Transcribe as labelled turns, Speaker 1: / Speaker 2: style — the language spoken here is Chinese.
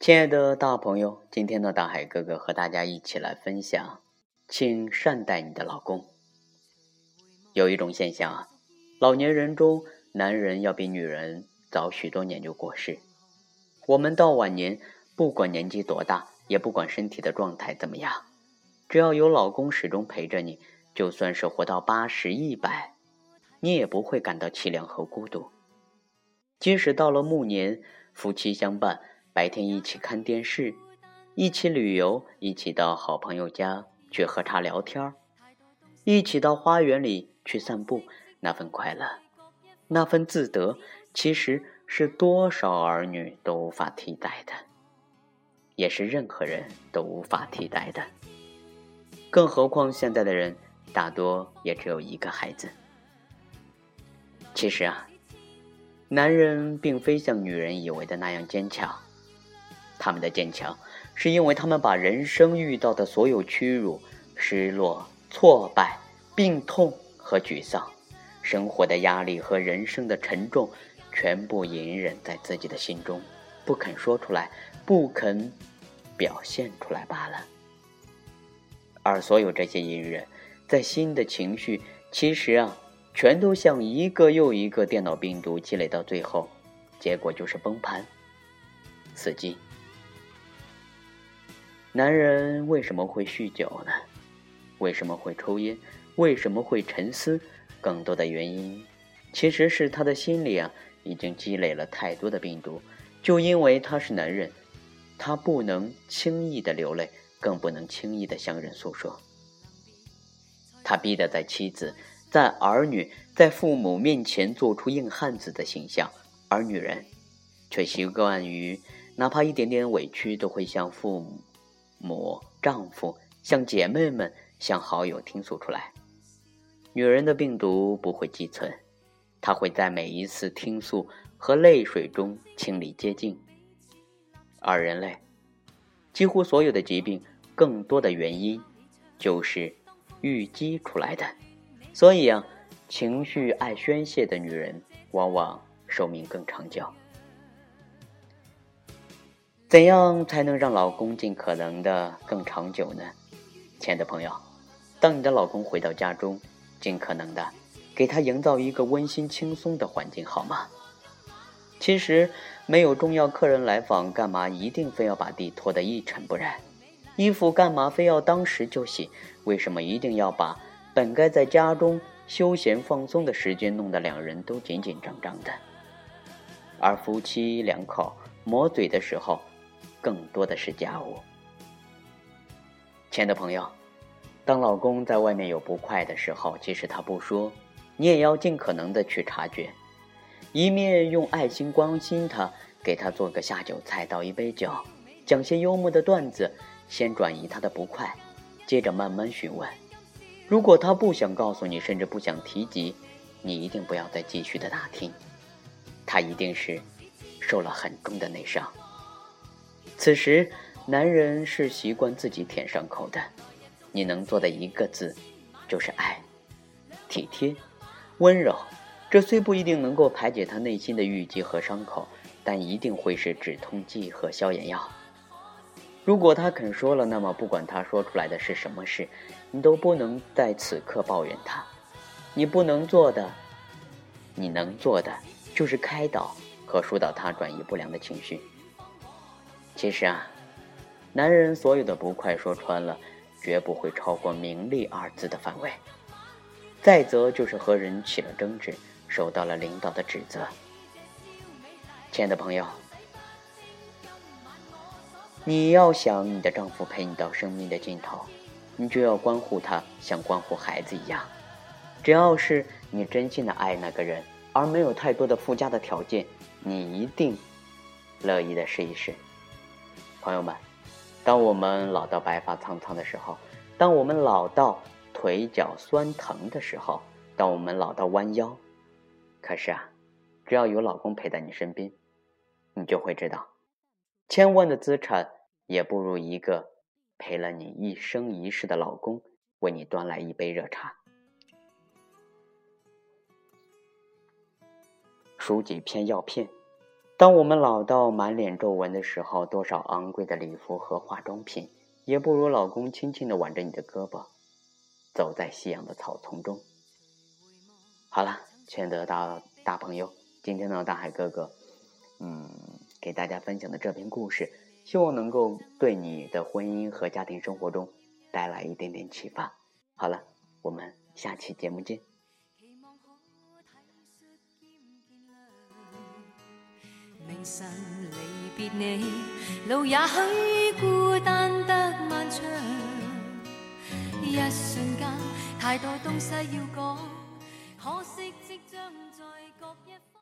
Speaker 1: 亲爱的大朋友，今天呢，大海哥哥和大家一起来分享，请善待你的老公。有一种现象啊，老年人中，男人要比女人早许多年就过世。我们到晚年，不管年纪多大，也不管身体的状态怎么样，只要有老公始终陪着你，就算是活到八十一百，你也不会感到凄凉和孤独。即使到了暮年，夫妻相伴，白天一起看电视，一起旅游，一起到好朋友家去喝茶聊天一起到花园里去散步，那份快乐，那份自得，其实是多少儿女都无法替代的，也是任何人都无法替代的。更何况现在的人大多也只有一个孩子。其实啊。男人并非像女人以为的那样坚强，他们的坚强，是因为他们把人生遇到的所有屈辱、失落、挫败、病痛和沮丧，生活的压力和人生的沉重，全部隐忍在自己的心中，不肯说出来，不肯表现出来罢了。而所有这些隐忍，在心的情绪，其实啊。全都像一个又一个电脑病毒积累到最后，结果就是崩盘、死机。男人为什么会酗酒呢？为什么会抽烟？为什么会沉思？更多的原因，其实是他的心里啊，已经积累了太多的病毒。就因为他是男人，他不能轻易的流泪，更不能轻易的向人诉说。他逼得在妻子。在儿女在父母面前做出硬汉子的形象，而女人却习惯于哪怕一点点委屈都会向父母、母丈夫、向姐妹们、向好友倾诉出来。女人的病毒不会寄存，她会在每一次倾诉和泪水中清理洁净。而人类几乎所有的疾病，更多的原因就是淤积出来的。所以啊，情绪爱宣泄的女人往往寿命更长久。怎样才能让老公尽可能的更长久呢？亲爱的朋友，当你的老公回到家中，尽可能的给他营造一个温馨轻松的环境，好吗？其实没有重要客人来访，干嘛一定非要把地拖得一尘不染？衣服干嘛非要当时就洗？为什么一定要把？本该在家中休闲放松的时间，弄得两人都紧紧张张的。而夫妻两口磨嘴的时候，更多的是家务。亲爱的朋友，当老公在外面有不快的时候，即使他不说，你也要尽可能的去察觉，一面用爱心关心他，给他做个下酒菜，倒一杯酒，讲些幽默的段子，先转移他的不快，接着慢慢询问。如果他不想告诉你，甚至不想提及，你一定不要再继续的打听，他一定是受了很重的内伤。此时，男人是习惯自己舔伤口的，你能做的一个字，就是爱、体贴、温柔。这虽不一定能够排解他内心的郁积和伤口，但一定会是止痛剂和消炎药。如果他肯说了，那么不管他说出来的是什么事，你都不能在此刻抱怨他。你不能做的，你能做的就是开导和疏导他转移不良的情绪。其实啊，男人所有的不快说穿了，绝不会超过名利二字的范围。再则就是和人起了争执，受到了领导的指责。亲爱的朋友。你要想你的丈夫陪你到生命的尽头，你就要关护他，像关护孩子一样。只要是你真心的爱那个人，而没有太多的附加的条件，你一定乐意的试一试。朋友们，当我们老到白发苍苍的时候，当我们老到腿脚酸疼的时候，当我们老到弯腰，可是啊，只要有老公陪在你身边，你就会知道。千万的资产也不如一个陪了你一生一世的老公为你端来一杯热茶。数几片药片，当我们老到满脸皱纹的时候，多少昂贵的礼服和化妆品，也不如老公轻轻的挽着你的胳膊，走在夕阳的草丛中。好了，全德大大朋友，今天呢，大海哥哥，嗯，给大家分享的这篇故事，希望能够对你的婚姻和家庭生活中带来一点点启发。好了，我们下期节目见。
Speaker 2: 明晨离别你，路也许孤单得漫长。一瞬间，太多东西要讲，可惜即将在各一方。